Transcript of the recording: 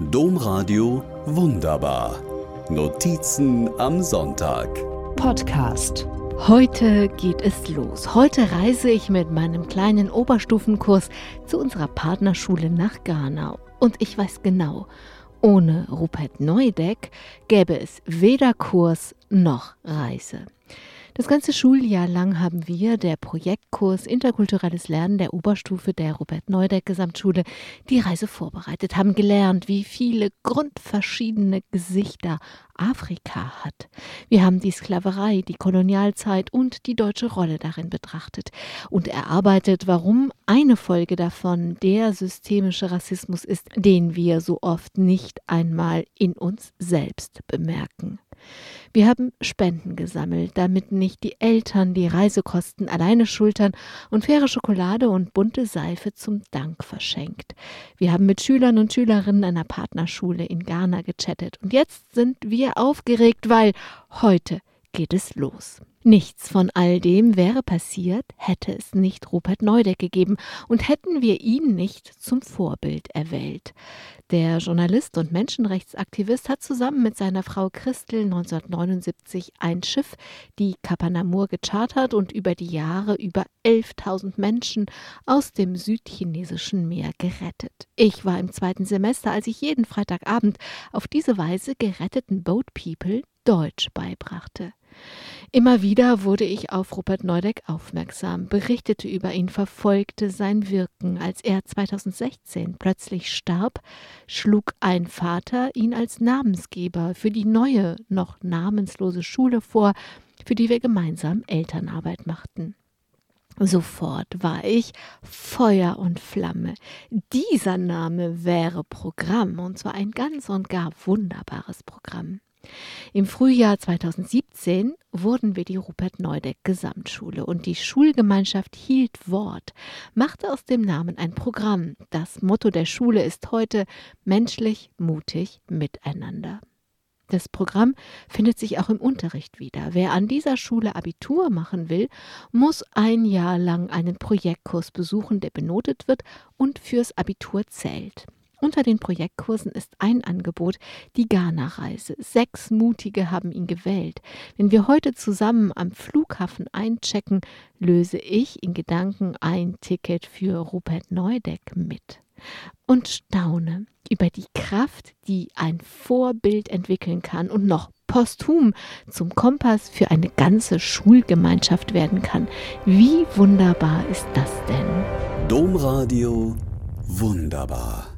Domradio Wunderbar. Notizen am Sonntag. Podcast. Heute geht es los. Heute reise ich mit meinem kleinen Oberstufenkurs zu unserer Partnerschule nach Ghana. Und ich weiß genau, ohne Rupert Neudeck gäbe es weder Kurs noch Reise. Das ganze Schuljahr lang haben wir, der Projektkurs Interkulturelles Lernen der Oberstufe der Robert Neudeck Gesamtschule, die Reise vorbereitet, haben gelernt, wie viele grundverschiedene Gesichter Afrika hat. Wir haben die Sklaverei, die Kolonialzeit und die deutsche Rolle darin betrachtet und erarbeitet, warum eine Folge davon der systemische Rassismus ist, den wir so oft nicht einmal in uns selbst bemerken. Wir haben Spenden gesammelt, damit nicht die Eltern die Reisekosten alleine schultern und faire Schokolade und bunte Seife zum Dank verschenkt. Wir haben mit Schülern und Schülerinnen einer Partnerschule in Ghana gechattet und jetzt sind wir aufgeregt, weil heute geht es los. Nichts von all dem wäre passiert, hätte es nicht Rupert Neudeck gegeben und hätten wir ihn nicht zum Vorbild erwählt. Der Journalist und Menschenrechtsaktivist hat zusammen mit seiner Frau Christel 1979 ein Schiff, die Kapanamur, gechartert und über die Jahre über 11.000 Menschen aus dem südchinesischen Meer gerettet. Ich war im zweiten Semester, als ich jeden Freitagabend auf diese Weise geretteten Boat People Deutsch beibrachte. Immer wieder wurde ich auf Rupert Neudeck aufmerksam, berichtete über ihn, verfolgte sein Wirken. Als er 2016 plötzlich starb, schlug ein Vater ihn als Namensgeber für die neue, noch namenslose Schule vor, für die wir gemeinsam Elternarbeit machten. Sofort war ich Feuer und Flamme. Dieser Name wäre Programm, und zwar ein ganz und gar wunderbares Programm. Im Frühjahr 2017 wurden wir die Rupert Neudeck Gesamtschule und die Schulgemeinschaft hielt Wort, machte aus dem Namen ein Programm. Das Motto der Schule ist heute menschlich, mutig, miteinander. Das Programm findet sich auch im Unterricht wieder. Wer an dieser Schule Abitur machen will, muss ein Jahr lang einen Projektkurs besuchen, der benotet wird und fürs Abitur zählt. Unter den Projektkursen ist ein Angebot die Ghana-Reise. Sechs Mutige haben ihn gewählt. Wenn wir heute zusammen am Flughafen einchecken, löse ich in Gedanken ein Ticket für Rupert Neudeck mit und staune über die Kraft, die ein Vorbild entwickeln kann und noch posthum zum Kompass für eine ganze Schulgemeinschaft werden kann. Wie wunderbar ist das denn? Domradio wunderbar.